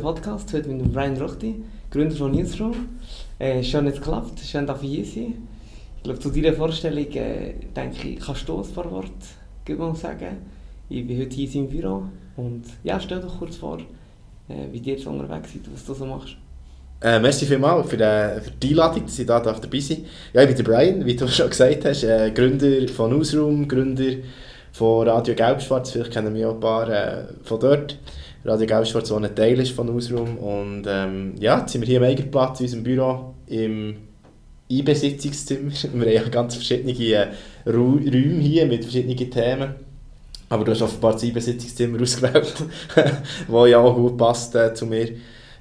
Podcast heute mit Brian Rochti, Gründer von Newsroom. Äh, schön, dass es klappt, schön, dass ich hier sein Ich glaube, zu deiner Vorstellung äh, denke ich, kannst du ein paar Worte sagen. Ich bin heute hier seinem Büro und ja, stell dich kurz vor, äh, wie dir jetzt unterwegs seid, was du so machst. Äh, merci vielmals für, äh, für die Einladung, dass ich da dabei sein Ja, ich bin der Brian, wie du schon gesagt hast, äh, Gründer von Newsroom, Gründer von Radio Gelbschwarz, vielleicht kennen wir auch ein paar äh, von dort. Radio Gelbschwarz, so ein Teil ist von Newsroom. Und ähm, ja, jetzt sind wir hier am eigenen in unserem Büro, im Einbesitzungszimmer. Wir haben ganz verschiedene äh, Räume hier mit verschiedenen Themen. Aber du hast offenbar das Einbesitzungszimmer ausgewählt, wo ja auch gut passt äh, zu mir.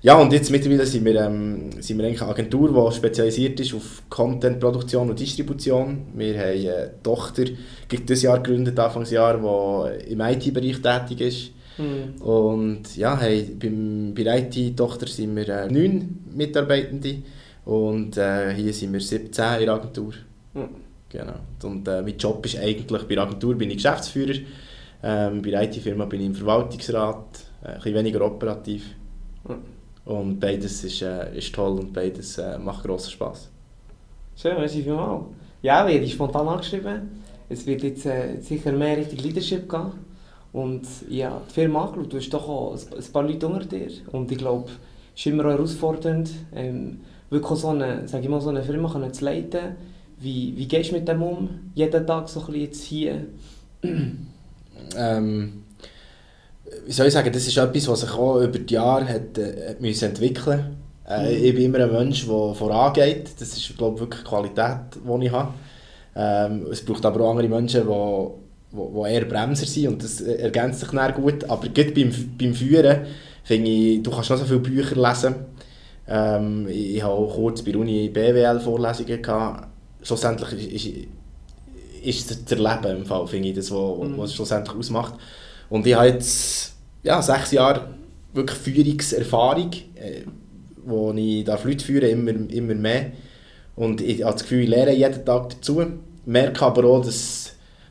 Ja, und jetzt mittlerweile sind wir, ähm, sind wir eigentlich eine Agentur, die spezialisiert ist auf Contentproduktion und Distribution. Wir haben eine Tochter, dieses Jahr gegründet, Anfangsjahr, die im IT-Bereich tätig ist. Mhm. Und ja, hey, beim, bei der IT-Tochter sind wir äh, neun Mitarbeitende und äh, hier sind wir 17 in der Agentur. Mhm. Genau. Und äh, mein Job ist eigentlich, bei der Agentur bin ich Geschäftsführer, ähm, bei der IT-Firma bin ich im Verwaltungsrat, äh, ein bisschen weniger operativ. Mhm. Und beides ist, äh, ist toll und beides äh, macht grossen Spass. Schön, merci vielmals. Ja, werde ich spontan angeschrieben. Es wird jetzt äh, sicher mehr Richtung Leadership gehen. Und ja, die Firma angeschaut, du hast doch auch ein paar Leute unter dir. Und ich glaube, es ist immer auch herausfordernd, ähm, wirklich so eine, sag ich mal, so eine Firma können zu leiten. Wie, wie gehst du mit dem um? Jeden Tag so ein bisschen jetzt hier? ähm, wie soll ich sagen, das ist etwas, was sich auch über die Jahre hat, äh, hat entwickeln äh, mhm. Ich bin immer ein Mensch, der vorangeht. Das ist, glaube ich, wirklich die Qualität, die ich habe. Ähm, es braucht aber auch andere Menschen, die, die, die eher Bremser sind und das ergänzt sich dann gut. Aber gerade beim, beim Führen finde ich, du kannst noch so viele Bücher lesen. Ähm, ich, ich habe auch kurz bei der Uni BWL-Vorlesungen gehabt. Schlussendlich ist, ist, ist das Erleben im Fall, finde ich, das, was, mhm. was es schlussendlich ausmacht. Und ich habe jetzt ja, sechs Jahre wirklich Führungserfahrung, äh, wo ich darf Leute führen immer, immer mehr. Und ich habe das Gefühl, ich lerne jeden Tag dazu. Merke aber auch, dass,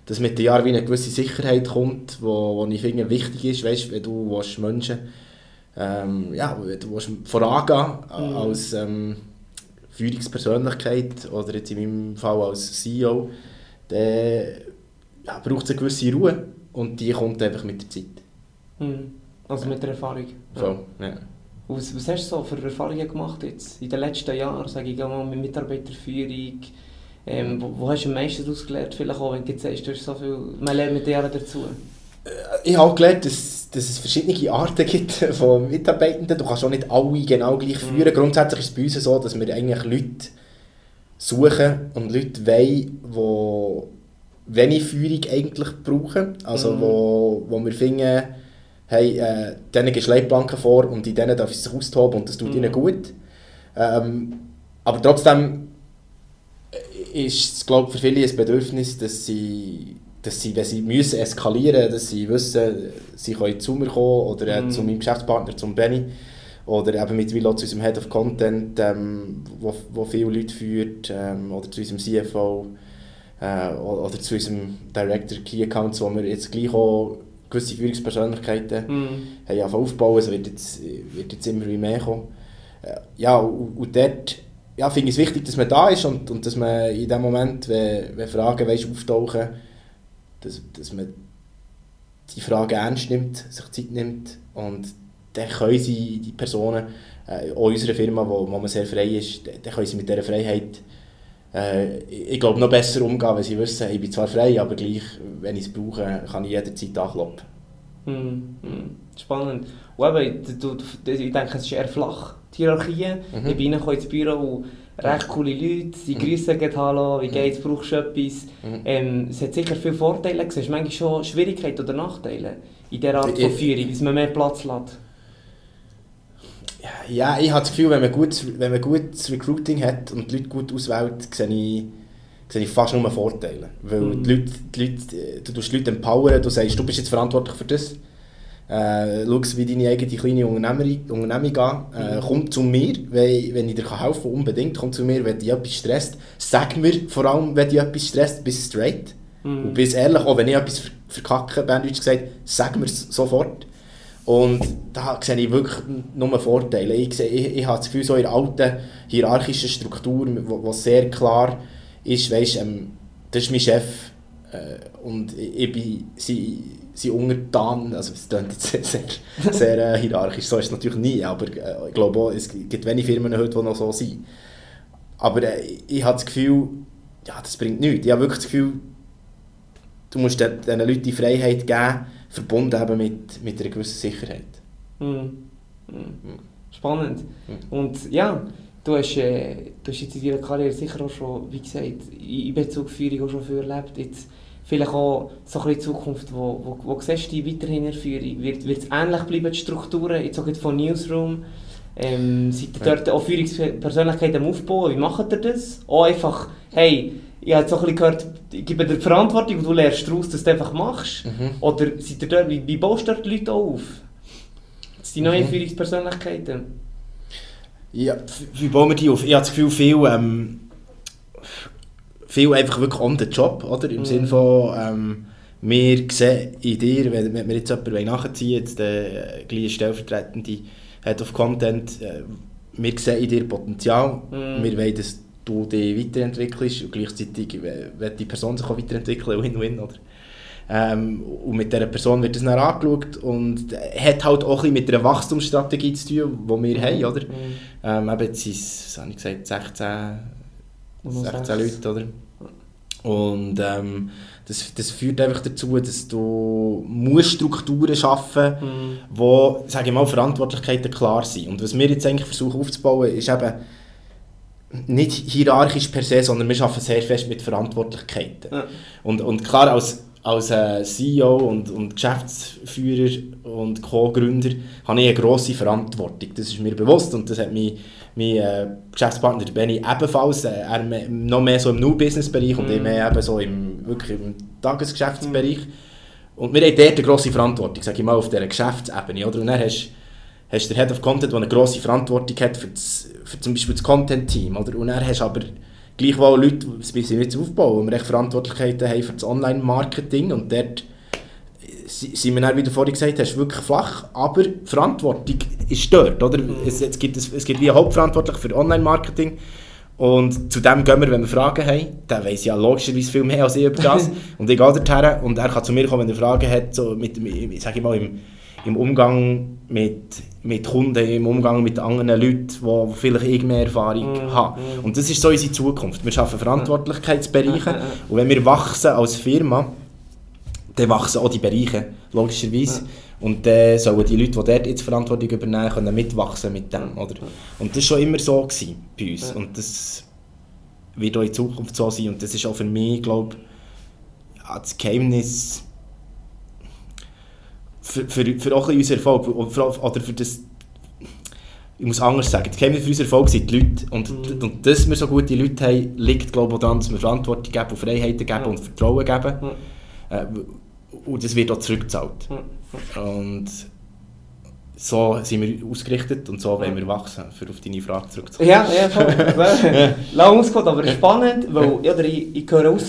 dass mit den Jahren wie eine gewisse Sicherheit kommt, wo, wo ich finde wichtig ist, weißt, wenn du willst, Menschen ähm, ja, du willst vorangehen mhm. als ähm, Führungspersönlichkeit oder jetzt in meinem Fall als CEO, dann ja, braucht es eine gewisse Ruhe. Und die kommt einfach mit der Zeit. Mhm. Also mit der Erfahrung. So, ja. Was, was hast du so für Erfahrungen gemacht jetzt in den letzten Jahren, sage ich mal, mit Mitarbeiterführung? Ähm, wo, wo hast du am meisten daraus gelernt? Vielleicht auch, wenn du jetzt sagst, du hast so viel, man lernt mit den Jahren dazu. Äh, ich habe gelernt, dass, dass es verschiedene Arten gibt von Mitarbeitenden. Du kannst auch nicht alle genau gleich führen. Mhm. Grundsätzlich ist es bei uns so, dass wir eigentlich Leute suchen und Leute wollen, die wenig Führung eigentlich brauchen. Also mhm. wo, wo wir finden, hey, äh, denen gehst Leitplanken vor und in denen darf ich sich austoben und das tut mhm. ihnen gut. Ähm, aber trotzdem ist es, glaube für viele ein Bedürfnis, dass sie, dass sie, wenn sie müssen eskalieren dass sie wissen, sie können zu mir kommen oder mhm. zu meinem Geschäftspartner, zum Benny. Oder eben mit Willow zu unserem Head of Content, ähm, wo, wo viele Leute führt, ähm, oder zu unserem CFO äh, oder zu unserem Director Key Accounts, wo wir jetzt gleich auch gewisse Führungspersönlichkeiten mm. haben aufbauen. Es wird jetzt, wird jetzt immer mehr kommen. Äh, ja, und, und dort ja, finde ich es wichtig, dass man da ist und, und dass man in dem Moment, wenn, wenn Fragen weißt, auftauchen, dass, dass man die Fragen ernst nimmt, sich Zeit nimmt und dann können sie die Personen, äh, auch unsere Firma, wo, wo man sehr frei ist, dann können sie mit dieser Freiheit äh, ich glaube, noch besser umgehen, wenn sie wissen, ich bin zwar frei, aber gleich, wenn ich es brauche, kann ich jederzeit anklopfen. Mm, mm, spannend. Und eben, du, du, ich denke, es ist eher flach, die Hierarchie. Mhm. Ich bin ins Büro und recht coole Leute, sie mhm. grüßen geht Hallo, wie mhm. geht's, brauchst du etwas? Mhm. Ähm, es hat sicher viele Vorteile, siehst du manchmal schon Schwierigkeiten oder Nachteile in dieser Art von Führung, dass man mehr Platz lässt? Ja, ich habe das Gefühl, wenn man, gut, wenn man gutes Recruiting hat und die Leute gut auswählt, sehe ich, sehe ich fast nur Vorteile. Weil mhm. die Leute, die Leute, du tust die Leute empowern, du sagst, du bist jetzt verantwortlich für das. Äh, schau, wie deine eigene kleine Unternehmung, Unternehmung geht. Äh, mhm. komm zu mir, wenn, wenn ich dir helfen kann, unbedingt. Komm zu mir, wenn dich etwas stresst. Sag mir vor allem, wenn dich etwas stresst, bist straight. Mhm. Und bist ehrlich, auch wenn ich etwas verkacke, Berndeutsch gesagt, sag mir es sofort. Und da sehe ich wirklich nur Vorteile. Ich, sehe, ich, ich habe das Gefühl, so in der alten hierarchischen Struktur, wo, wo sehr klar ist, weißt, ähm, das ist mein Chef äh, und ich, ich bin sein, sein Untertan. Also es klingt jetzt sehr, sehr, sehr äh, hierarchisch, so ist es natürlich nie, aber äh, ich glaube auch, es gibt wenige Firmen heute, die noch so sind. Aber äh, ich habe das Gefühl, ja, das bringt nichts. Ich habe wirklich das Gefühl, du musst diesen Leuten die Freiheit geben, verbunden eben mit, mit einer gewissen Sicherheit. Mhm. Mhm. Spannend. Mhm. Und ja, du hast, äh, du hast jetzt in deiner Karriere sicher auch schon, wie gesagt, in Bezugführung auch schon viel erlebt. Jetzt vielleicht auch so ein bisschen Zukunft, wo, wo, wo siehst du die weiterhin in Führung? Wird, wird es ähnlich bleiben, die Strukturen, jetzt auch von Newsroom? Ähm, seid ihr dort auch Führungspersönlichkeiten am Aufbauen? Wie macht ihr das? Auch einfach, hey, ich habe jetzt auch ein bisschen gehört, ich gebe dir Verantwortung und du lernst daraus, dass du einfach machst. Mhm. Oder seid ihr dort, wie, wie baust du dort die Leute auf? Das sind die neuen mhm. Führungspersönlichkeiten. Ja, wie bauen wir die auf? Ich habe das Gefühl, viel, ähm, viel einfach wirklich on the job, oder? Im mhm. Sinne von, ähm, wir sehen in dir, wenn, wenn wir jetzt jemanden nachziehen jetzt der äh, gleiche stellvertretende Head of Content, äh, wir sehen in dir Potenzial, mhm. wir wollen, dass du dich weiterentwickelst und gleichzeitig wird die Person sich auch weiterentwickeln, Win-Win, oder? Ähm, und mit dieser Person wird das dann angeschaut und hat halt auch ein mit einer Wachstumsstrategie zu tun, die wir mhm. haben, oder? Mhm. Ähm, eben jetzt sind es, habe ich gesagt, 16, 16 Leute, oder? Und ähm, das, das führt einfach dazu, dass du musst Strukturen schaffen musst, mhm. wo, sage ich mal, Verantwortlichkeiten klar sind. Und was wir jetzt eigentlich versuchen aufzubauen, ist eben, nicht hierarchisch per se, sondern wir arbeiten sehr fest mit Verantwortlichkeiten. Ja. Und, und klar, als, als äh, CEO und, und Geschäftsführer und Co-Gründer habe ich eine grosse Verantwortung. Das ist mir bewusst und das hat mein, mein äh, Geschäftspartner Benny ebenfalls. Äh, er noch mehr so im New-Business-Bereich mhm. und ich mehr eben so im, wirklich im Tagesgeschäftsbereich. Mhm. Und wir haben dort eine grosse Verantwortung, sage ich mal, auf dieser Geschäftsebene. Oder? Und dann hast hast du den Head of Content, der eine grosse Verantwortung hat für, das, für zum Beispiel das Content-Team. Und dann hast du aber gleichwohl Leute, das bisschen nicht aufbauen, die echt Verantwortlichkeiten haben für das Online-Marketing und dort sind wir dann, wie du vorhin gesagt hast, wirklich flach, aber die Verantwortung ist dort, oder? Mhm. Es, es, gibt, es, es gibt wie Hauptverantwortlich für Online-Marketing und zu dem gehen wir, wenn wir Fragen haben, der weiss ja logischerweise viel mehr als ich über das und ich gehe dorthin und er kann zu mir kommen, wenn er Fragen hat, so mit, sag ich mal, im im Umgang mit, mit Kunden, im Umgang mit anderen Leuten, die vielleicht irgendwie mehr Erfahrung mm, haben. Mm. Und das ist so unsere Zukunft. Wir schaffen Verantwortlichkeitsbereiche und wenn wir wachsen als Firma, dann wachsen auch die Bereiche, logischerweise. Und dann sollen die Leute, die dort jetzt Verantwortung übernehmen, können mitwachsen mit dem. Oder? Und das war schon immer so gewesen bei uns. Und das wird auch in Zukunft so sein. Und das ist auch für mich, glaube ich, das Geheimnis für, für, für auch unseren Erfolg oder für das ich muss anders sagen, das Geheimnis für unseren Erfolg sind die Leute und, mhm. und dass wir so gute Leute haben, liegt glaube ich daran, dass wir Verantwortung geben und Freiheiten geben mhm. und Vertrauen geben mhm. äh, und das wird auch zurückgezahlt und so sind wir ausgerichtet und so wollen wir wachsen, für auf deine Frage zurückzukommen. Ja, ja, voll. Lang ausgeholt, aber spannend, weil ja, ich, ich höre raus,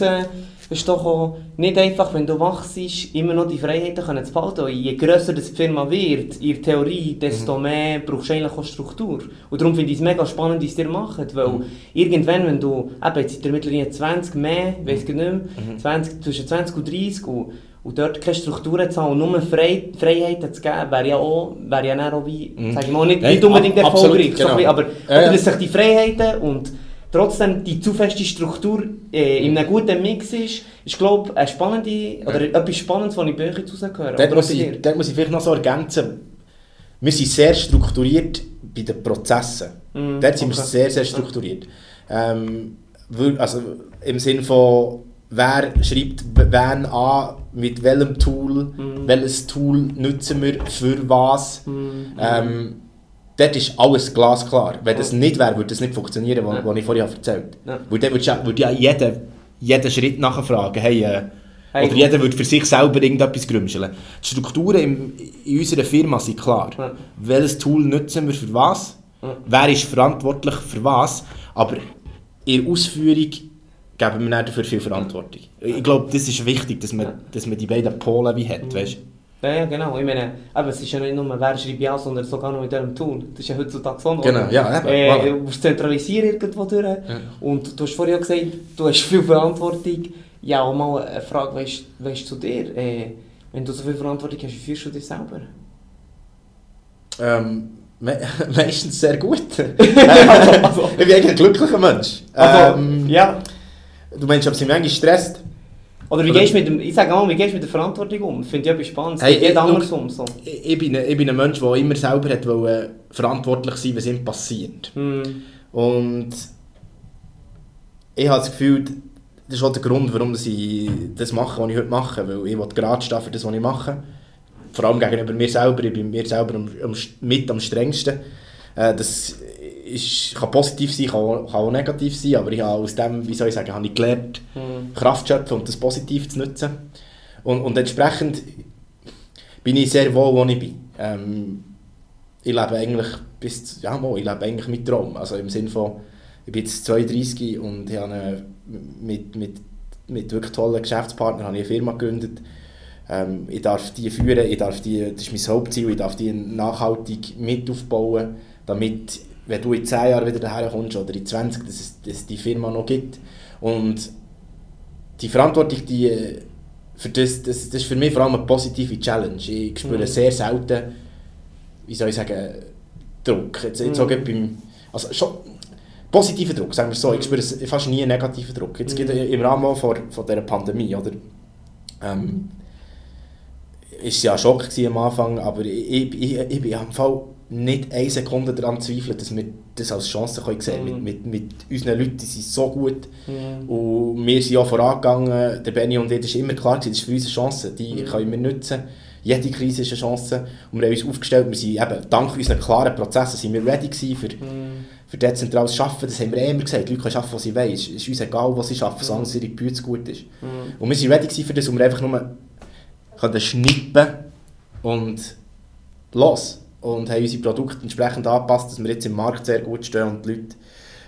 ist doch nicht einfach, wenn du wachst, immer noch die Freiheiten können zu behalten. Je grösser die Firma wird, in Theorie, desto mhm. mehr brauchst du eigentlich auch Struktur. Und darum finde ich es mega spannend, was ihr macht, weil mhm. irgendwann, wenn du, eben, jetzt seid ihr mittlerweile 20 mehr, mhm. weiß ich nicht mehr, mhm. 20, zwischen 20 und 30 und, und dort keine Strukturen zu haben und nur Frei, Freiheiten zu geben, wäre ja auch, wäre ja auch wie, mhm. sag ich mal, nicht, nicht unbedingt erfolgreich, genau. so aber, ja, ja. dass sich die Freiheiten und trotzdem die zu feste Struktur äh, in einem guten Mix ist, ist glaube eine spannende, oder ja. etwas Spannendes, was ich jetzt rausgehöre. Dort muss, ich, dort muss ich vielleicht noch so ergänzen, wir sind sehr strukturiert bei den Prozessen. Mm, dort sind okay. wir sehr, sehr strukturiert. Ähm, also im Sinne von, wer schreibt wen an, mit welchem Tool, mm. welches Tool nutzen wir für was. Mm. Ähm, dort ist alles glasklar. Wenn das nicht wäre, würde das nicht funktionieren, was, ja. ich vorhin erzählt habe. Ja. Weil dann würde ja, jeder, jeden Schritt nachfragen, hey, äh, hey, oder jeder würde für sich selber irgendetwas grümscheln. Die Strukturen in, in unserer Firma sind klar. Ja. Welches Tool nutzen wir für was? Ja. Wer ist verantwortlich für was? Aber in der Ausführung geben wir nicht dafür viel Verantwortung. Ich glaube, das ist wichtig, dass man, dass man die beiden Polen wie hat, weißt? Ja, ja, genau. Ich meine, aber es ist ja nicht nur, wer schreibt ja, sondern sogar noch mit diesem Tool. Das ist ja heutzutage so. Genau, ja, eben. Äh, voilà. du musst zentralisieren irgendwo durch. Ja. Und du hast vorhin ja gesagt, du hast viel Verantwortung. Ja, auch mal eine Frage, weißt du zu dir? Äh, wenn du so viel Verantwortung hast, wie fühlst du dich selber? Ähm, me meistens sehr gut. also, Also- ich bin eigentlich ein glücklicher Mensch. Also, ähm, ja. Du meinst, ob sie mich manchmal stresst? Oder wie Oder- gehst du mit dem, ich sage mal, wie gehst du mit der Verantwortung um? Finde ich etwas Spannendes. Hey, ich- anders um. So. Ich, ich, bin ein, ich bin ein Mensch, der immer selber hat wollen, verantwortlich sein was ihm passiert. Hm. Und ich habe das Gefühl, das ist auch der Grund, warum ich das mache, was ich heute mache. Weil ich will gerade stehen für das, was ich mache. Vor allem gegenüber mir selber. Ich bin mir selber am, am, mit am strengsten. Äh, das ist, kann positiv sein, kann auch, kann auch negativ sein. Aber ich habe aus dem, wie soll ich sagen, habe ich gelernt, Hm. Kraft zu schöpfen und das positiv zu nutzen. Und, und entsprechend bin ich sehr wohl, wo ich bin. Ähm, ich lebe eigentlich bis, ja, mal, ich lebe eigentlich mit Traum. Also im Sinne von, ich bin jetzt 32 und ich habe eine, mit, mit, mit wirklich tollen Geschäftspartnern habe ich eine Firma gegründet. Ähm, ich darf die führen, ich darf die, das ist mein Hauptziel, ich darf die nachhaltig mit aufbauen, damit, wenn du in 10 Jahren wieder daher kommst oder in 20, dass es dass es die Firma noch gibt. Und die Verantwortung, die, äh, für das, das, das ist für mich vor allem eine positive Challenge. Ich spüre Mhm. sehr selten, wie soll ich sagen, Druck. Jetzt, jetzt Mhm. beim, also schon positiven Druck, sagen wir so. Ich Mhm. spüre fast nie einen negativen Druck. Jetzt Mhm. gerade im Rahmen von, von dieser Pandemie, oder? Ähm, ist ja ein Schock am Anfang, aber ich, ich, ich, ich bin am Fall nicht eine Sekunde daran zweifelt, dass wir das als Chance können sehen können. Mhm. Mit, mit, mit unseren Leuten, die sind so gut. Hm. Und wir sind ja vorangegangen, der Benny und ich, das ist immer klar, das ist für uns eine Chance, die Mhm. können wir nutzen. Jede Krise ist eine Chance und wir haben uns aufgestellt, wir sind eben, dank unseren klaren Prozessen sind wir ready gewesen für, Hm. für dezentrales Arbeiten, das haben wir immer gesagt, die Leute können arbeiten, was sie wollen, es ist uns egal, was sie arbeiten, solange es ihre Bütze gut ist. Hm. Und wir sind ready gewesen für das, wir einfach nur schnippen und los. Und haben unsere Produkte entsprechend angepasst, dass wir jetzt im Markt sehr gut stehen und die Leute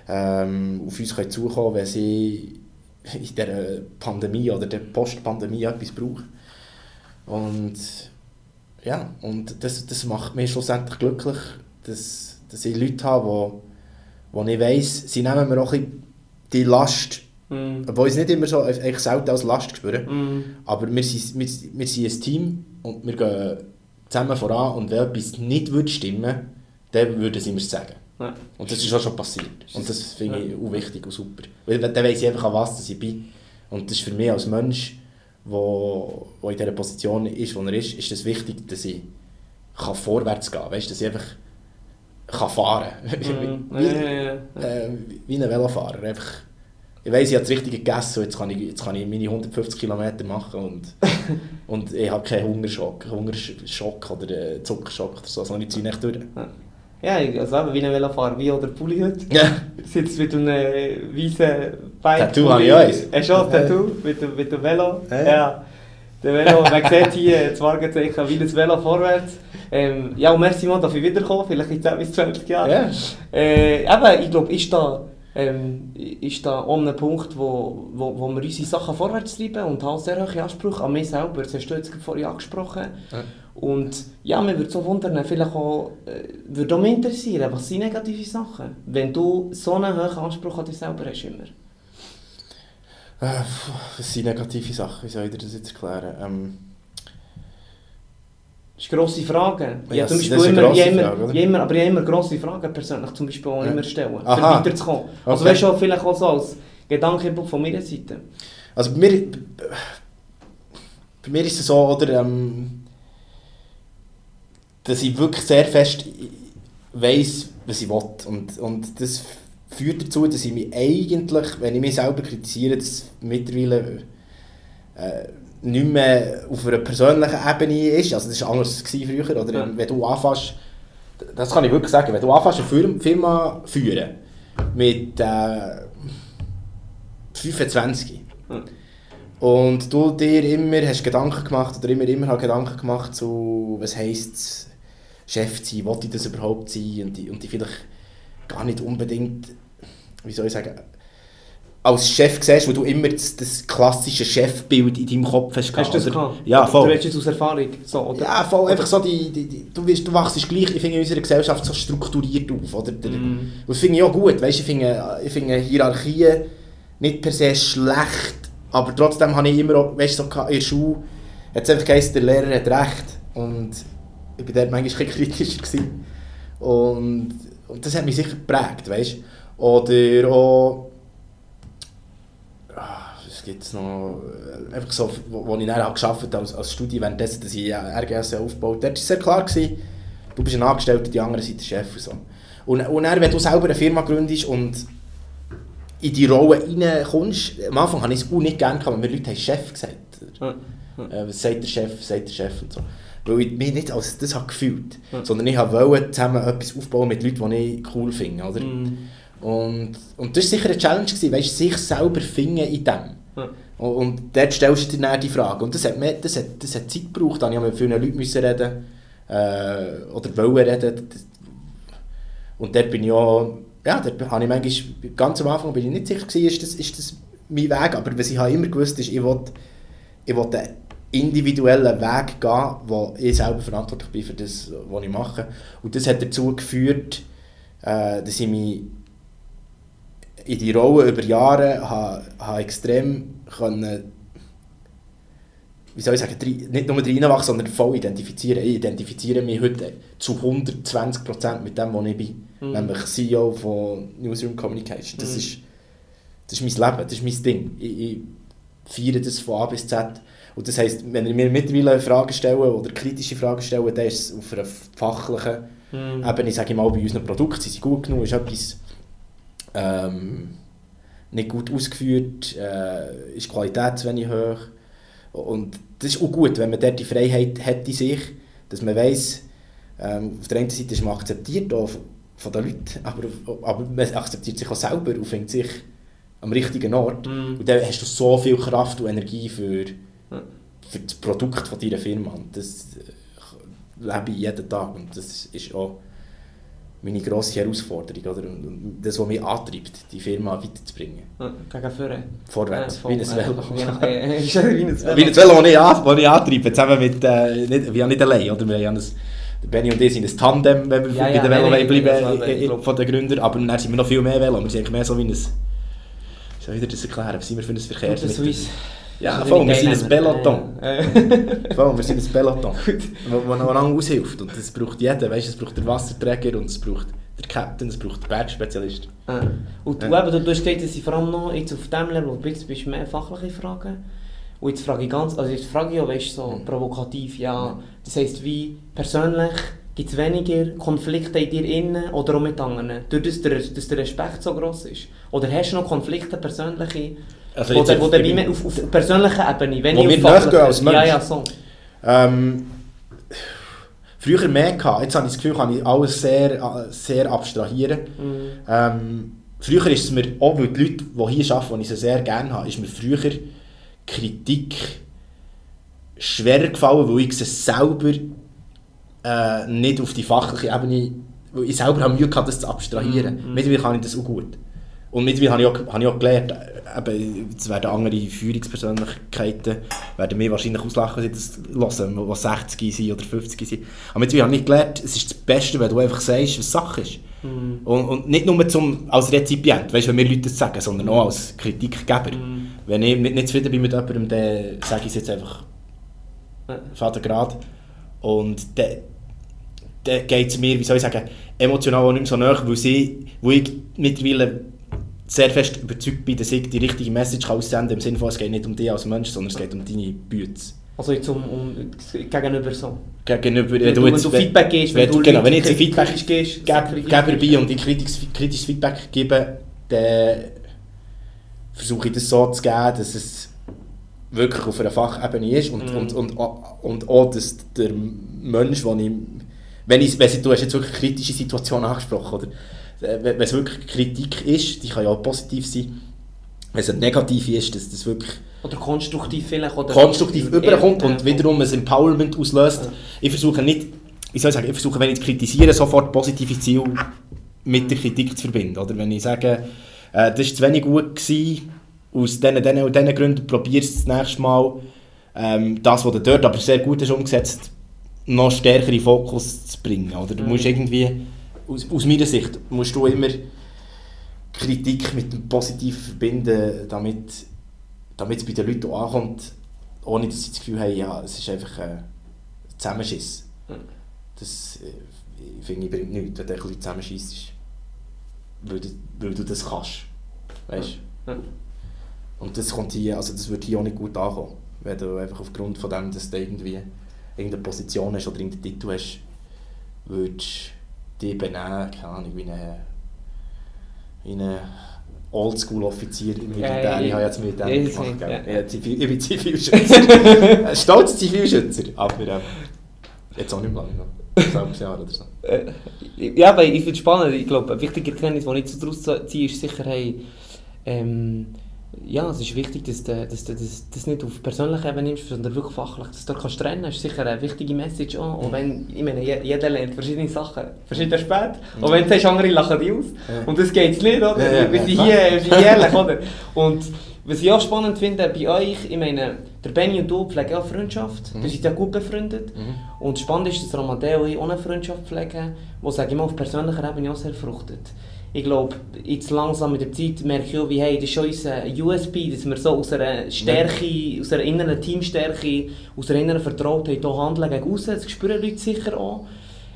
ähm, auf uns können zukommen wenn sie in dieser Pandemie oder der Postpandemie etwas brauchen. Und ja, und das, das macht mich schlussendlich glücklich, dass, dass ich Leute habe, wo, wo ich weiss, sie nehmen mir auch ein die Last, Hm. obwohl ich es nicht immer so, eigentlich selten als Last spüre. Hm. Aber wir sind, wir, wir sind ein Team und wir gehen zusammen voran und wenn etwas nicht würde stimmen dann würden sie mir sagen. Ja. Und das ist auch schon passiert. Und das finde ich auch wichtig und super. Weil dann weiss ich einfach, an was ich bin. Und das ist für mich als Mensch, der wo, wo in dieser Position ist, wo er ist, ist es wichtig, dass ich kann vorwärts gehen kann. Weißt, dass ich einfach kann fahren kann. Hm. wie, Ja, ja, ja. äh, wie ein Velofahrer. Einfach, ich weiss, ich habe das Richtige gegessen und jetzt kann ich, jetzt kann ich meine 150 Kilometer machen und, und ich habe keinen Hungerschock, Hungerschock oder äh, Zuckerschock oder so, sondern ich ziehe nicht durch. Ja, also eben wie ein Velofahrer, wie oder Pulli heute. Ja. Sitzt mit einem weißen Bike. Tattoo habe ich auch eins. Hast du auch ein Tattoo mit, dem- mit dem Velo? Ja. Ja. Der Velo, man sieht hier das Markenzeichen wie das Velo vorwärts. Ähm, ja, und merci mal, dass ich wiederkomme, vielleicht in 10 bis 20 Jahren. Ja. Äh, eben, ich glaube, ist da, ähm, ist da auch ein Punkt, wo, wo, wo wir unsere Sachen vorwärts treiben und halt sehr hohe Ansprüche an mich selber. Das hast du jetzt vorhin angesprochen. Ja. Und ja, mir würde so wundern, vielleicht auch, äh, würde auch mich interessieren, was sind negative Sachen? Wenn du so einen hohen Anspruch an dich selber hast immer. Äh, Das sind negative Sachen, wie soll ich dir das jetzt erklären? Ähm, Das ist eine grosse Frage. Ja, Ja, zum Beispiel das ist eine immer, grosse immer, Frage, immer, aber ich immer grosse Fragen persönlich zum Beispiel auch Ja. immer stellen, um weiterzukommen. Also Okay. weißt du, vielleicht auch so als Gedankenbuch von meiner Seite. Also bei mir, bei mir ist es so, oder, ähm, dass ich wirklich sehr fest weiss, was ich will. Und, und das führt dazu, dass ich mich eigentlich, wenn ich mich selber kritisiere, das mittlerweile äh, nicht mehr auf einer persönlichen Ebene ist. Also das war anders früher. Oder Ja. wenn du anfängst, das kann ich wirklich sagen, wenn du anfängst, eine Firma- führen mit äh, 25 Ja. und du dir immer hast Gedanken gemacht oder immer, immer halt Gedanken gemacht zu, was heisst Chef sein, will ich das überhaupt sein und die, und die vielleicht gar nicht unbedingt, wie soll ich sagen, als Chef siehst, wo du immer das, das klassische Chefbild in deinem Kopf hast. Hast du das oder? gehabt? Ja, voll. Du redest jetzt aus Erfahrung. So, oder? Ja, voll, einfach so die, die, die du, wirst, du wachst gleich, ich finde, in unserer Gesellschaft so strukturiert auf, oder? Der. Und das finde ich auch gut, weißt, ich finde, ich finde Hierarchien nicht per se schlecht, aber trotzdem habe ich immer auch, weißt, so in der Schule, hat es einfach geheißen, der Lehrer hat recht und ich war dort manchmal ein kritischer gewesen. und, und das hat mich sicher geprägt, weißt? Oder auch, ah, was gibt es noch, Äh, einfach so, wo, wo ich dann habe gearbeitet als, als Studie, währenddessen, dass ich ja RGS aufgebaut habe, dort war sehr klar, gewesen, du bist ein Angestellter, die anderen sind der Chef und so. Und, und dann, wenn du selber eine Firma gründest und in die Rolle reinkommst, am Anfang habe ich es auch nicht gerne gehabt, weil mir Leute haben Chef gesagt. Ja. Äh, was sagt der Chef, sagt der Chef und so. Weil ich mich nicht als das habe gefühlt, Ja. sondern ich wollte zusammen etwas aufbauen mit Leuten, die ich cool finde, oder? Und, und das war sicher eine Challenge, gewesen, weißt, sich selber finden in dem. Ja. Und, und dort stellst du dir dann die Frage. Und das hat, mir, das hat, das hat Zeit gebraucht, da musste ich mit vielen Leuten müssen reden äh, oder wollen reden. Und dort bin ich auch, ja, dort habe ich manchmal, ganz am Anfang bin ich nicht sicher gewesen, ist das, ist das mein Weg, aber was ich habe immer gewusst ist, ich will, ich will einen individuellen Weg gehen, wo ich selber verantwortlich bin für das, was ich mache. Und das hat dazu geführt, äh, dass ich mich in die Rolle über Jahre habe, habe extrem können, wie soll ich sagen, nicht nur reinwachsen, sondern voll identifizieren. Ich identifiziere mich heute zu 120% mit dem, wo ich bin. Mhm. Nämlich CEO von Newsroom Communication. Das, Mhm. ist, das ist mein Leben, das ist mein Ding. Ich, ich feiere das von A bis Z. Und das heisst, wenn ihr mir mittlerweile Fragen stellen oder kritische Fragen stellen, dann ist es auf einer fachlichen Mhm. Eben, ich sage mal, bei unseren Produkten sind sie gut genug, ist etwas ähm, nicht gut ausgeführt, äh, ist die Qualität zu wenig hoch. Und das ist auch gut, wenn man dort die Freiheit hat in sich, dass man weiss, ähm, auf der einen Seite ist man akzeptiert auch von- den Leuten, aber, aber man akzeptiert sich auch selber und findet sich am richtigen Ort. Mhm. Und dann hast du so viel Kraft und Energie für, für das Produkt von deiner Firma. Und das äh, lebe ich jeden Tag. Und das ist auch meine grosse Herausforderung. Oder? Und- das, was mich antreibt, die Firma weiterzubringen. Gegen vorne. Vorwärts, äh, wie ein Velo. Wie ein Velo, das ich, ich antreibe, zusammen mit, äh, nicht, wir haben nicht allein, oder? Wir haben ein, Benny und ich sind ein Tandem, wenn wir Ja, bei ja, den Velo nein, bleiben, äh, ich äh, von den Gründern, aber dann sind wir noch viel mehr Velo, wir sind eigentlich mehr so wie ein, wie soll ich dir das erklären, was sind wir für ein Verkehrsmittel? Ja, ein nehmen. Peloton. Sind ein Peloton, wo, wo noch lange aushilft. Und das braucht jeder, weißt, es braucht den Wasserträger und es braucht den Captain, es braucht den Bergspezialist. Ja. Und du, Ja. eben, du, du gesagt, dass ich vor allem noch jetzt auf dem Level, wo du bist, bist mehr fachliche Fragen. Und jetzt frage ich ganz, also jetzt frage ich ja, weißt, so Mhm. provokativ, ja, das heisst, wie persönlich gibt es weniger Konflikte in dir innen oder auch mit anderen, durch das der, dass der Respekt so gross ist? Oder hast du noch Konflikte persönliche, Also wo, der, wo auf- der wie mehr auf, auf persönlicher Ebene, wenn ich wir auf fachlicher- als Mensch. Ja, ja, so. Ähm, früher mehr gehabt, jetzt habe ich das Gefühl, kann ich alles sehr, äh, sehr abstrahieren. Mhm. Ähm, früher ist es mir, auch weil die Leute, die hier arbeiten, die ich sie sehr gerne habe, ist mir früher Kritik schwerer gefallen, weil ich sie selber äh, nicht auf die fachliche Ebene, weil ich selber habe Mühe gehabt, das zu abstrahieren. Mhm. Mittlerweile kann ich das auch gut. Und mittlerweile habe ich auch, habe ich auch gelernt, eben, es werden andere Führungspersönlichkeiten werden mir wahrscheinlich auslachen, wenn sie das hören, die 60 sind oder 50 sind. Aber mittlerweile habe ich gelernt, es ist das Beste, wenn du einfach sagst, was Sache ist. Mhm. Und, und nicht nur zum, als Rezipient, weißt, wenn mir Leute das sagen, sondern auch als Kritikgeber. Mhm. Wenn ich nicht, nicht zufrieden bin mit jemandem, dann sage ich es jetzt einfach. Vater gerade. Und dann, dann geht es mir, wie soll ich sagen, emotional auch nicht mehr so nach, weil, sie, weil ich mittlerweile sehr fest überzeugt bin, dass ich die richtige Message aussenden kann, im Sinne von, es geht nicht um dich als Mensch, sondern es geht um deine Bütze. Also jetzt um, um gegenüber so. Gegenüber, Wenn du, wenn du Feedback gibst, wenn, du genau, wenn ich jetzt Feedback gibst, Geb- Geber bin und ich kritisches, kritisches Feedback gebe, dann versuche ich das so zu geben, dass es wirklich auf einer Fachebene ist und, Mhm. und, und, und auch, dass der Mensch, den ich, wenn ich, wenn ich, du hast jetzt wirklich kritische Situationen angesprochen, oder? Wenn es wirklich Kritik ist, die kann ja auch positiv sein, wenn es eine negative ist, dass das wirklich Oder konstruktiv vielleicht. Oder konstruktiv überkommt und wiederum ein Empowerment auslöst. Ja. Ich versuche nicht, wie soll ich sagen, ich versuche, wenn ich kritisiere, sofort positive Ziele mit der Kritik zu verbinden. Oder wenn ich sage, äh, das war zu wenig gut. Gewesen. Aus diesen, diesen und diesen Gründen probier es das nächste Mal, ähm, das, was du dort aber sehr gut hast umgesetzt, noch stärker in den Fokus zu bringen. Oder du musst irgendwie, aus, aus meiner Sicht, musst du immer Kritik mit dem Positiven verbinden, damit, damit es bei den Leuten auch ankommt, ohne dass sie das Gefühl haben, ja, es ist einfach ein Zusammenschiss. Das äh, finde ich bringt nichts, wenn du ein bisschen zusammenschissest, weil du, weil du das kannst. Weißt Ja. Und das kommt hier, also das wird hier auch nicht gut ankommen. Wenn du einfach aufgrund von dem, dass du irgendwie irgendeine Position hast oder irgendeinen Titel hast, würdest benehmen, keine Ahnung, wie ein wie ein Oldschool-Offizier im Militär. Ja, ja, ich habe jetzt mit dem ja, gemacht. ja. Ich, Zivil, ich bin Zivilschützer. Ein Stolzer Zivilschützer. Aber ähm, jetzt auch nicht mehr lange oder so. Äh, ja, aber ich finde es spannend. Ich glaube, ein wichtiger Trend, den ich so daraus ziehe, ist sicher, hey, ähm, ja, es ist wichtig, dass du dass das, das nicht auf persönlicher Ebene nimmst, sondern wirklich fachlich. Dass du kannst trennen kannst, ist sicher eine wichtige Message auch. Und wenn, ich meine, je- jeder lernt verschiedene Sachen, verschieden spät. Und wenn du sagst, andere lachen dich aus. Und das geht nicht, oder? Ja, wir sind hier, wir sind ehrlich, oder? Und was ich auch spannend finde bei euch, ich meine, der Benny und du pflegen auch Freundschaft. Mhm. Ihr seid ja gut befreundet. Mhm. Und spannend ist, dass Ramadeo und ich auch eine Freundschaft pflegen, die, sage ich mal, auf persönlicher Ebene auch sehr fruchtet. Ich glaube, jetzt langsam mit der Zeit merke ich auch, wie, hey, das ist schon unser USP, dass wir so aus einer Stärke, aus einer inneren Teamstärke, aus einer inneren Vertrautheit hier handeln gegen außen. Das spüren Leute sicher auch.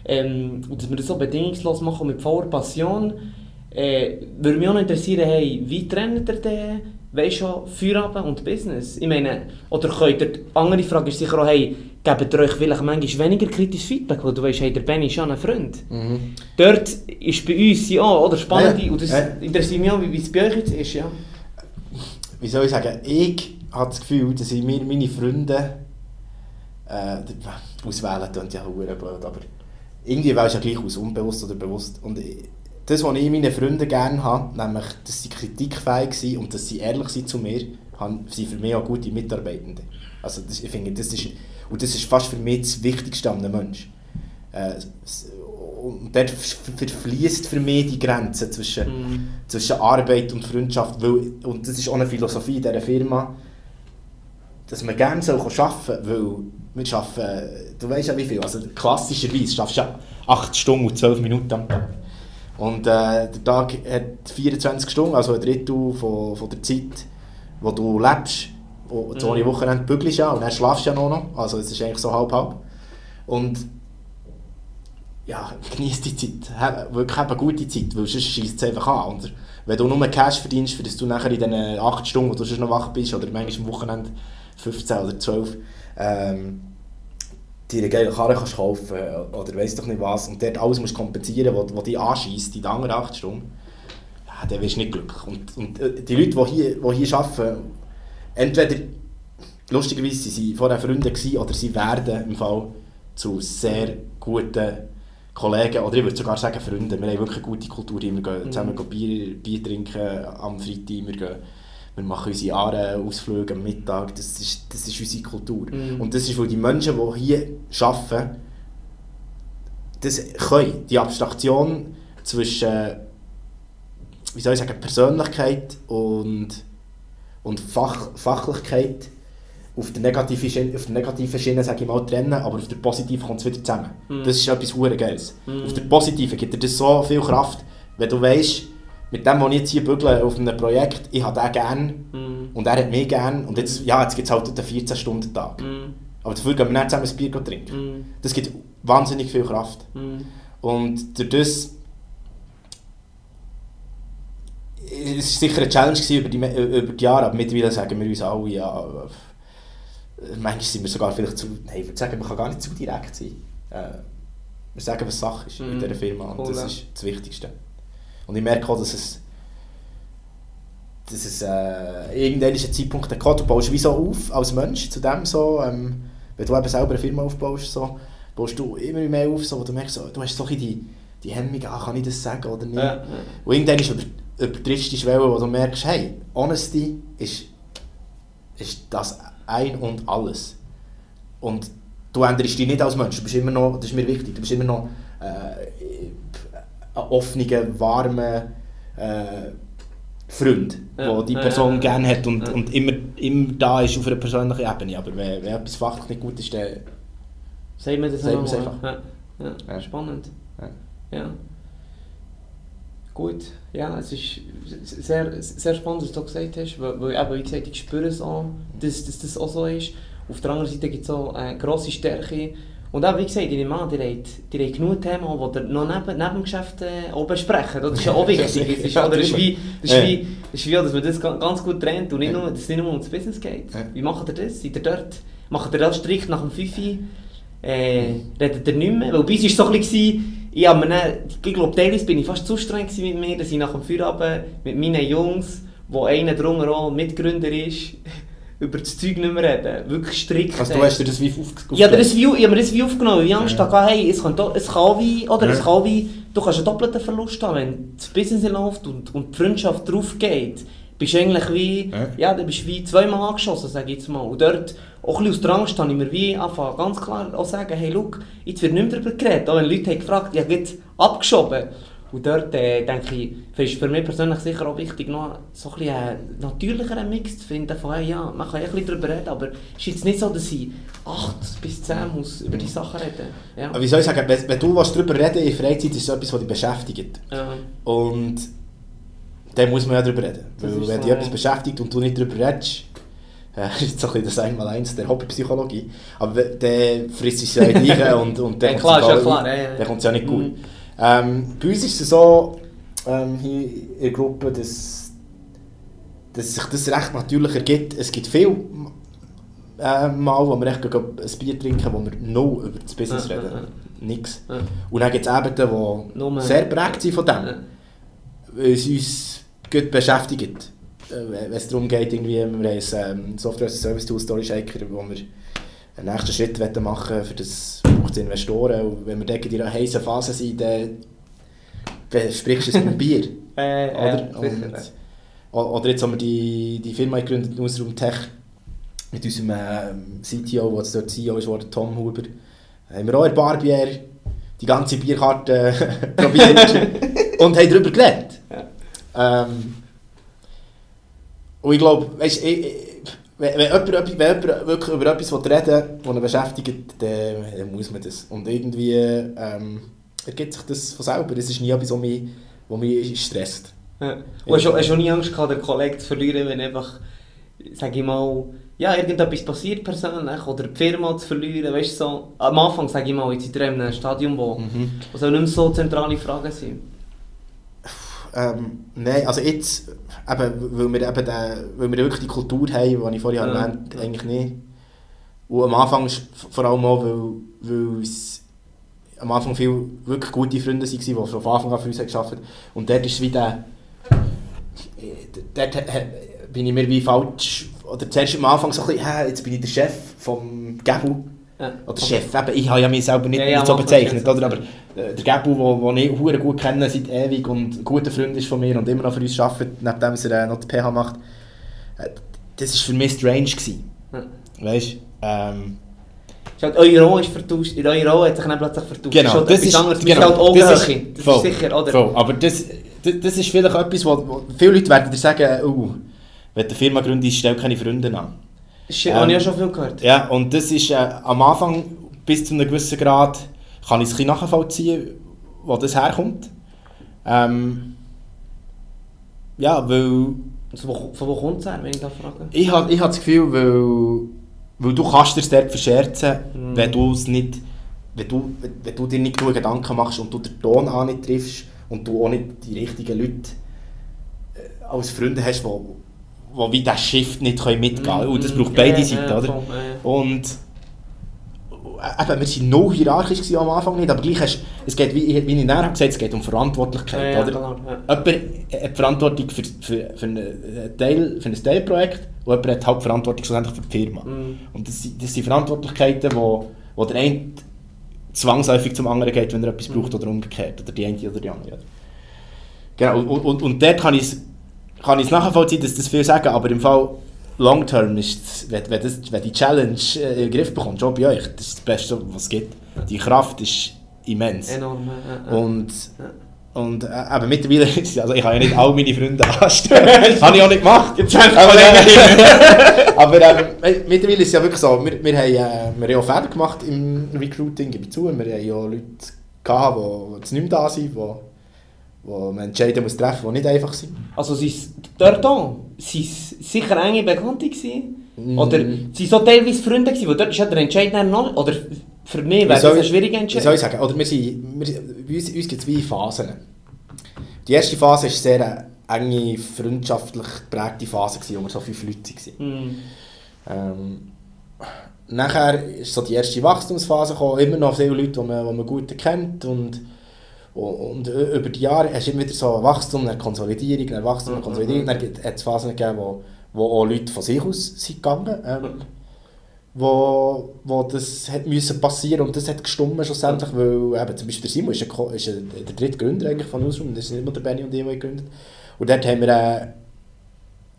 Ähm, und dass wir das so bedingungslos machen mit voller Passion. Äh, würde mich auch interessieren, hey, wie trennt ihr den, weißt schon, Feierabend und Business? Ich meine, oder könnt ihr, die andere Frage ist sicher auch, hey, gebt ihr euch vielleicht manchmal weniger kritisches Feedback, weil du weißt, hey, der Benny ist ja ein Freund. Mhm. Dort ist bei uns ja, oder spannend, Ja, und das ja. interessiert mich auch, wie es bei euch jetzt ist, ja. wie soll ich sagen, ich habe das Gefühl, dass ich mir meine Freunde äh, auswählen klingt ja hure blöd, aber irgendwie wählst du ja gleich aus, unbewusst oder bewusst. Und ich- das, was ich meinen Freunden gerne habe, nämlich, dass sie kritikfähig sind und dass sie ehrlich sind zu mir, haben, sind für mich auch gute Mitarbeitende. Also das, ich finde, das ist, und das ist fast für mich das Wichtigste an einem Menschen. Äh, und dort verfließt für mich die Grenze zwischen Mhm. zwischen Arbeit und Freundschaft, weil, und das ist auch eine Philosophie dieser Firma, dass man gerne soll arbeiten soll, weil wir arbeiten, du weißt ja wie viel, also klassischerweise schaffst du ja 8 Stunden und 12 Minuten am Tag. Und äh, der Tag hat 24 Stunden, also ein Drittel von, von der Zeit, wo du lebst. Wo, das Mhm. Wochenende bügelst ja und dann schlafst du ja noch, also es ist eigentlich so halb-halb. Und ja, genieß die Zeit. Wirklich eine gute Zeit, weil sonst schießt es einfach an. Und wenn du nur Cash verdienst, für das du nachher in diesen 8 Stunden, wo du sonst noch wach bist, oder manchmal am Wochenende 15 oder 12, ähm, dir eine geile Karre kannst kaufen oder weiss doch nicht was und dort alles musst kompensieren, was, was dich anschießt in den anderen 8 Stunden, ja, dann wirst du nicht glücklich. Und, und äh, die Leute, die hier, die hier arbeiten, entweder, lustigerweise sind sie vorher Freunde gewesen, oder sie werden im Fall zu sehr guten Kollegen, oder ich würde sogar sagen Freunde. Wir haben wirklich eine gute Kultur. Wir gehen Mhm. zusammen Bier, Bier trinken am Freitag. Wir, gehen, wir machen unsere Aare-Ausflüge am Mittag. Das ist, das ist unsere Kultur. Mhm. Und das ist, weil die Menschen, die hier arbeiten, das können. Die Abstraktion zwischen wie soll ich sagen, Persönlichkeit und, und Fach, Fachlichkeit auf der negativen Schiene, auf der negativen Schiene sage ich mal, trennen, aber auf der positiven kommt es wieder zusammen. Mhm. Das ist etwas hure Geiles. Mhm. Auf der positiven gibt dir das so viel Kraft, wenn du weißt, mit dem, was ich jetzt hier bügle auf einem Projekt, ich habe den gerne Mhm. und er hat mich gerne und jetzt, ja, jetzt gibt es halt einen 14-Stunden-Tag. Mhm. Aber dafür gehen wir nicht zusammen ein Bier trinken. Das gibt wahnsinnig viel Kraft. Und durch das es war sicher eine Challenge über die, über die Jahre, aber mittlerweile sagen wir uns alle, ja, manchmal sind wir sogar vielleicht zu, nein, ich würde sagen, man kann gar nicht zu direkt sein. Äh, wir sagen, was Sache ist in Mhm. dieser Firma und Cool, das ja. ist das Wichtigste. Und ich merke auch, dass es, dass es äh, irgendwann ist ein Zeitpunkt gekommen, du baust wie so auf als Mensch zu dem so, ähm, wenn du eben selber eine Firma aufbaust, so, baust du immer mehr auf, so, wo du merkst, so, du hast so die, die Hemmung, ah, kann ich das sagen oder nicht. Ja. Und irgendwann ist über, übertriffst du die Schwelle, wo du merkst, hey, Honesty ist, ist das ein und alles. Und du änderst dich nicht als Mensch, du bist immer noch, das ist mir wichtig, du bist immer noch äh, ein offener, warmer, äh, Freund, Ja, der die Person ja, gerne hat und, Ja. und immer, immer da ist auf einer persönlichen Ebene. Aber wenn, wenn etwas fachlich nicht gut ist, dann... Sagen wir das einfach. Ja. Spannend. Ja. Gut, ja, es ist sehr, sehr spannend, was du gesagt hast, weil, weil eben, wie gesagt, ich spüre es auch, dass, dass das auch so ist. Auf der anderen Seite gibt es auch eine grosse Stärke. Und auch, wie gesagt, nehme an, die haben, die haben genug Themen, die ihr noch neben, neben dem Geschäft äh, auch besprechen. Das ist ja auch wichtig. Ist, oder ist wie, das ist Ja. wie, das ist wie, dass man das ga- ganz gut trennt und nicht nur, dass es nicht nur ums Business geht. Wie macht ihr das? Seid ihr dort? Macht ihr das strikt nach dem Fifi? Äh, redet ihr nicht mehr? Weil bei uns war es so ein bisschen, ich, hab mir ich glaube, teilweise bin ich fast zu streng mit mir, dass ich nach dem Feierabend mit meinen Jungs, wo einer drunter auch Mitgründer ist, über das Zeug nicht mehr reden. Wirklich strikt. Also du hast dir das wie auf, Ich habe das View, ich habe mir das View aufgenommen, ich Angst Ja. hatte, hey, es kann, es kann wie, oder es Ja. kann auch wie, du kannst einen doppelten Verlust haben, wenn das Business läuft und, und die Freundschaft drauf geht. Bist du eigentlich wie, Ja. ja, bist wie zweimal angeschossen, sage ich jetzt mal. Und dort, auch ein aus der Angst, habe ich mir wie anfangen, ganz klar auch sagen, hey, look, jetzt wird nicht mehr darüber geredet. Auch wenn Leute haben gefragt, habe jetzt abgeschoben. Und dort äh, denke ich, ist für mich persönlich sicher auch wichtig, noch so ein bisschen einen natürlicheren Mix zu finden. Von, hey, ja, man kann ja ein bisschen darüber reden, aber es ist jetzt nicht so, dass ich 8 bis 10 muss über die Sachen reden ja. Aber wie soll ich sagen, wenn, wenn du was darüber reden in Freizeit, ist es etwas, was dich beschäftigt. Ja. Und dann muss man ja darüber reden. Das Weil wenn so, dich etwas beschäftigt und du nicht darüber redest, äh, ist so ein bisschen das Einmaleins der Hobbypsychologie. Aber dann frisst es ja in dich rein und, und dann Ja, klar, ist ja klar, ja, ja. kommt es ja nicht gut. Mhm. Ähm, bei uns ist es so, ähm, hier in der Gruppe, dass, dass sich das recht natürlich ergibt. Es gibt viel äh, Mal, wo wir echt ein Bier trinken, wo wir nur über das Business reden. Nix. Und dann gibt es Abende, die Nur- sehr prägt sind von dem weil es uns gut beschäftigt. Äh, Wenn es darum geht, irgendwie, wir haben ein ähm, Software as a Service Tool Story Shaker, wo wir einen nächsten Schritt machen für das braucht es Investoren. Und wenn wir dort in einer heißen Phase sind, dann besprichst du es mit Bier. Äh, oder? äh, sicher, Und, oder jetzt haben wir die, die Firma gegründet, Newsroom Tech, mit unserem ähm, CTO, der dort CEO ist, geworden, Tom Huber. Haben wir auch ein Barbier die ganze Bierkarte äh, probiert und haben darüber geredet. Ähm, und ich glaube, weißt, ich, ich, wenn, wenn, jemand, wenn jemand wirklich über etwas reden will, das ihn beschäftigt, dann, muss man das. Und irgendwie ähm, ergibt sich das von selber. Es ist nie etwas, was mich, was mich stresst. Ja. Und hast du hast nie Angst gehabt, den Kollegen zu verlieren, wenn einfach, sag ich mal, ja, irgendetwas passiert persönlich oder die Firma zu verlieren, weißt du, so, am Anfang, sag ich mal, jetzt in einem Stadium, wo, Mhm. nicht mehr so zentrale Fragen sein. Ähm, nein, also jetzt, eben, weil wir, eben den, weil wir wirklich die Kultur haben, die ich vorhin Ja. erwähnt habe, eigentlich nicht. Und am Anfang vor allem auch, weil, weil es am Anfang viele wirklich gute Freunde waren, die von Anfang an für uns gearbeitet haben. Und dort ist es wie der, dort bin ich mir wie falsch, oder zuerst am Anfang so ein bisschen, jetzt bin ich der Chef vom Gebu. Ja. Oder Chef, eben, ich habe ja mich selber nicht, Ja, ja, nicht so das bezeichnet, oder? aber äh, der Gebu, den ich hure gut kenne seit ewig und ein guter Freund ist von mir und immer noch für uns arbeitet, nachdem er äh, noch die PH macht, äh, das war für mich strange. Gewesen. Ja. Weißt du? Ähm, Ist halt, eure Rolle ist vertauscht, in eurer Rolle hat sich dann plötzlich vertauscht. genau, halt das etwas ist, anderes, genau, genau, halt das Augenhöhe. ist, Das voll, ist sicher, oder? Voll, aber das, das, das ist vielleicht etwas, wo, wo viele Leute werden dir sagen, oh, wenn du eine Firma gründest, stell keine Freunde an. Das ist- habe ich ja schon viel gehört. Ja, und das ist äh, am Anfang bis zu einem gewissen Grad, kann ich es ein nachvollziehen, wo das herkommt. Ähm, ja, weil Also, wo, von wo kommt es her, wenn ich da frage? ich habe ich hab das Gefühl, weil, weil du kannst dir es dort verscherzen, Mhm. wenn du es nicht, wenn du, wenn, du dir nicht genug Gedanken machst und du den Ton an nicht triffst und du auch nicht die richtigen Leute äh, als Freunde hast, die wo, wo wie diesen Shift nicht können mitgehen können. Und das Mhm. braucht beide ja, Seiten, oder? Und äh, eben, wir waren no hierarchisch am Anfang nicht, aber gleich hast, es geht, wie, wie ich näher gesagt es geht um Verantwortlichkeit. Ja, oder? klar, ja. Jemand hat Verantwortung für, für, für, einen Teil, für ein Teilprojekt und jemand hat Hauptverantwortung schlussendlich für die Firma. Mhm. Und das, sind- das sind Verantwortlichkeiten, wo, wo der eine zwangsläufig zum anderen geht, wenn er etwas braucht oder umgekehrt. Oder die eine oder die andere. Genau, und, und, und dort kann ich es kann ich's nachvollziehen, dass das viel sagen, aber im Fall long term ist es, wenn, wenn, das, wenn die Challenge äh, in den Griff bekommt, schon bei euch, das ist das Beste, was es gibt. Die Kraft ist immens. Enorm, ja, ja. Und Ja. Und äh, eben mittlerweile, also ich habe ja nicht alle meine Freunde anstellen. habe ich auch nicht gemacht. Jetzt aber wir aber ähm, mittlerweile ist es ja wirklich so, wir, wir, haben, äh, wir haben ja Fehler gemacht im Recruiting, gebe ich zu. Wir haben ja Leute gehabt, die jetzt nicht mehr da sind, die, die man entscheiden muss treffen, die nicht einfach sind. Also sind dort auch, sind sicher enge Bekannte gewesen? Mm. Oder sind so teilweise Freunde gewesen, weil dort ist ja der Entscheid noch, oder für mich wäre das ein ich- schwieriger Wie soll ich sagen? Oder wir sind, wir, bei uns, uns gibt es wie Phasen. Die erste Phase war sehr eine enge, freundschaftlich geprägte Phase, gewesen, wo wir so fünf Leute waren. Mhm. Ähm, nachher ist so die erste Wachstumsphase gekommen, immer noch viele Leute, die man, die man gut kennt und, und, und über die Jahre hast du immer wieder so ein Wachstum, eine Konsolidierung, eine Wachstum, eine Mhm. Konsolidierung. Dann gibt- hat es Phasen gegeben, wo, wo auch Leute von sich aus sind gegangen ähm, wo, wo das hat müssen passieren und das hat gestummen schlussendlich, weil eben, zum Beispiel der Simon ist, ein, ist ein, der dritte Gründer eigentlich von Newsroom, das ist nicht nur der Benny und ich, die gegründet Und dort haben wir äh,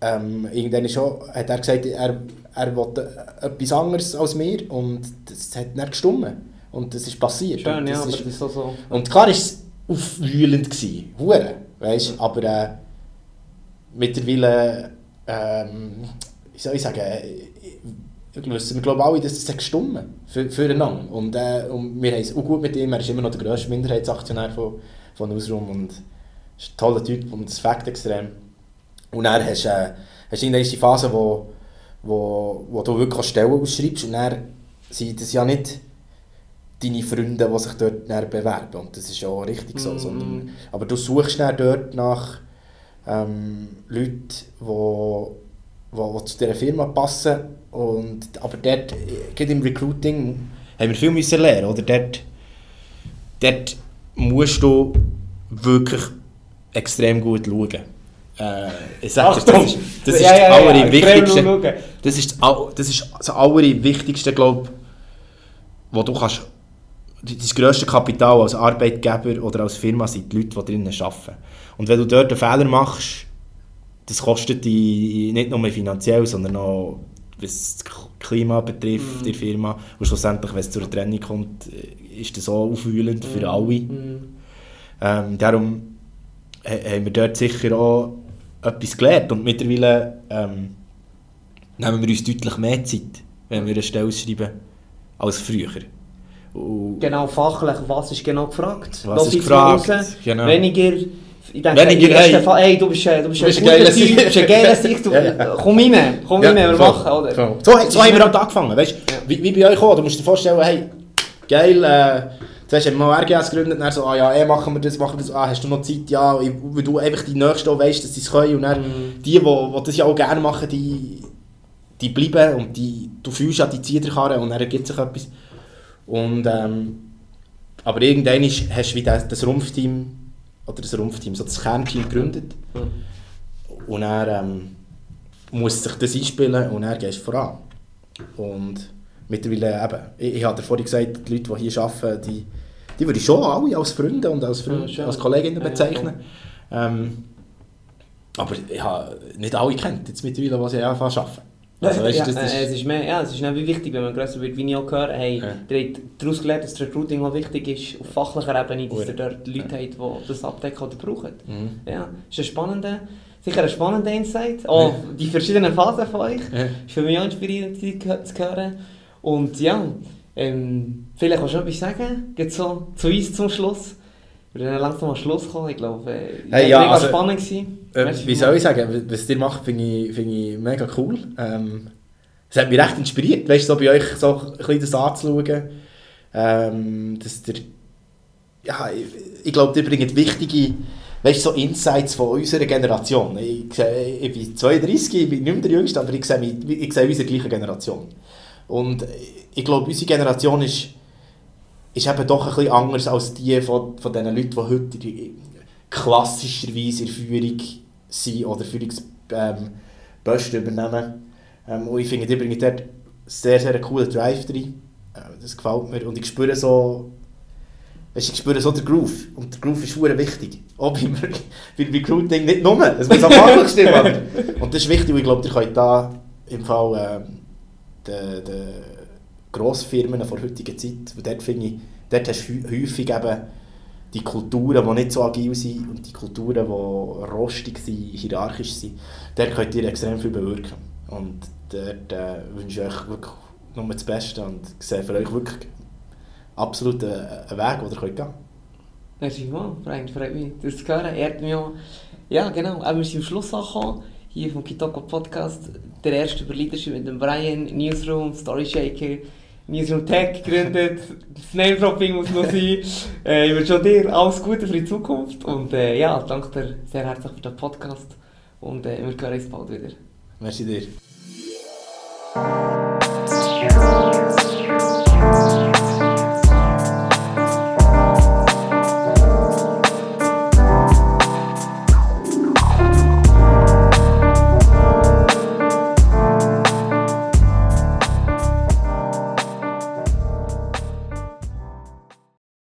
ähm, irgendwann schon, hat er gesagt, er, er wollte etwas anderes als mir und das hat dann gestummen. Und das ist passiert. Schön, und ja, das aber ist, das ist so und klar es aufwühlend, gewesen, hure, weißt, aber äh, mittlerweile, ähm, wie soll ich sagen, äh, wir wissen, wir glauben alle, dass hat gestummen für, füreinander. Und, äh, und wir haben es auch gut mit ihm, er ist immer noch der grösste Minderheitsaktionär von, von Newsroom und ist ein toller Typ und das Fakt extrem. Und dann hast du äh, hast die Phase, wo, wo, wo du wirklich Stellen ausschreibst und dann sind das ja nicht deine Freunde, die sich dort bewerben. Und das ist auch richtig so. Mhm. Sondern, aber du suchst dann dort nach ähm, Leuten, die zu dieser Firma passen. Und, aber dort, gerade im Recruiting, haben wir viel müssen lernen. Oder? Dort, dort musst du wirklich extrem gut schauen. Äh, ich sage dir, das ist das, ist Ja, ja, das Allerwichtigste. Das ist das, All- das, ist das Allerwichtigste, glaube wo du kannst, dein grösste Kapital als Arbeitgeber oder als Firma sind die Leute, die drinnen arbeiten. Und wenn du dort einen Fehler machst, das kostet dich nicht nur finanziell, sondern auch was das Klima betrifft, Mhm. die Firma. Und schlussendlich, wenn es zu einer Trennung kommt, ist das auch aufwühlend für alle. Mhm. Ähm, darum ha- haben wir dort sicher auch etwas gelernt und mittlerweile ähm, nehmen wir uns deutlich mehr Zeit, wenn wir eine Stelle schreiben, als früher. Und Genau, fachlich, was ist genau gefragt? Was Da ist gefragt, raus. genau. Weniger, ich denke, Weniger, hey. Fall, hey, du bist, äh, du bist, Du bist ein geiler Typ, du bist ein geiler Sieg, du, Ja, ja. komm rein, komm rein, wir voll, machen, oder? voll. So, so haben wir halt angefangen, weißt Ja. wie, wie bei euch auch. Du musst dir vorstellen, hey, geil, äh, zuerst haben wir RGS gegründet, dann so, ah ja, eh, machen wir das, machen wir das, ah, hast du noch Zeit, ja, weil du einfach die Nächsten auch weißt, dass sie es können und dann Mhm. die, die, die das ja auch gerne machen, die, die bleiben und die, du fühlst an die Ziederkarre und dann ergibt sich etwas. Und, ähm, aber irgendwann ist, hast du wie das, Rumpfteam, oder das Rumpfteam, so das Kernteam gegründet und dann ähm, muss sich das einspielen und gehst du voran. Und mittlerweile eben, ich, ich habe vorhin gesagt, die Leute, die hier arbeiten, die, die würde ich schon alle als Freunde und als, Freunde, Ja, als Kolleginnen Ja, ja, bezeichnen. ähm, aber ich habe nicht alle kennt, jetzt mittlerweile, sie anfangen zu arbeiten. Also, weißt, ja, das, das äh, ist, es ist mehr, ja, es ist wie wichtig, wenn man grösser wird, wie ich auch gehört hey, Ja. ihr habt daraus gelernt, dass das Recruiting auch wichtig ist, auf fachlicher Ebene, dass ihr dort Leute habt, die das abdecken oder brauchen. Mhm. Ja, ist ein spannender, sicher ein spannender Insight. Auch die verschiedenen Phasen von euch. Ja. Ist für mich auch inspirierend zu hören. Und ja, ähm, vielleicht kannst du noch etwas sagen, geht so zu uns zum Schluss. Wir werden langsam am Schluss kommen, ich glaube, äh, Hey, ja, mega also, spannend. Gewesen. Äh, wie soll ich sagen, was ihr macht, finde ich, finde ich mega cool. Ähm, es hat mich recht inspiriert, weißt so bei euch so ein bisschen das anzuschauen. Ähm, dass der, ja, ich, ich glaube, ihr bringt wichtige weißt, so Insights von unserer Generation. Ich, ich bin 32, ich bin nicht mehr der Jüngste, aber ich sehe, mich, ich sehe unsere gleiche Generation. Und ich glaube, unsere Generation ist, ist eben doch ein bisschen anders als die von, von diesen Leuten, die heute klassischerweise in Führung sind oder Führungsposten ähm, übernehmen. Ähm, und ich finde, die bringen dort sehr, sehr einen coolen Drive rein. Äh, das gefällt mir. Und ich spüre so, weißt, ich spüre so den Groove. Und der Groove ist sehr wichtig. Auch beim, beim Recruiting nicht nur. Es muss auch fachlich stimmen. aber- Und das ist wichtig, und ich glaube, ihr könnt da im Fall ähm, den, den Grossfirmen der heutigen Zeit, und dort ich, dort hast du hä- häufig eben die Kulturen, die nicht so agil sind und die Kulturen, die rostig sind, hierarchisch sind, dort könnt ihr extrem viel bewirken. Und dort äh, wünsche ich euch wirklich nur das Beste und sehe für euch wirklich absolut einen, einen Weg, den ihr könnt gehen könnt. Merci mal, Frank, freut mich, das zu hören. Ehrt mich auch. Ja, genau, wir sind am Schluss angekommen, hier vom Kitoko Podcast. Der erste über Leadership mit dem Brian, Newsroom, Storyshaker, Newsroom Tech gegründet. Das Name-Dropping muss noch sein. Äh, ich wünsche dir alles Gute für die Zukunft und äh, ja, danke dir sehr herzlich für den Podcast und äh, wir hören uns bald wieder. Merci dir.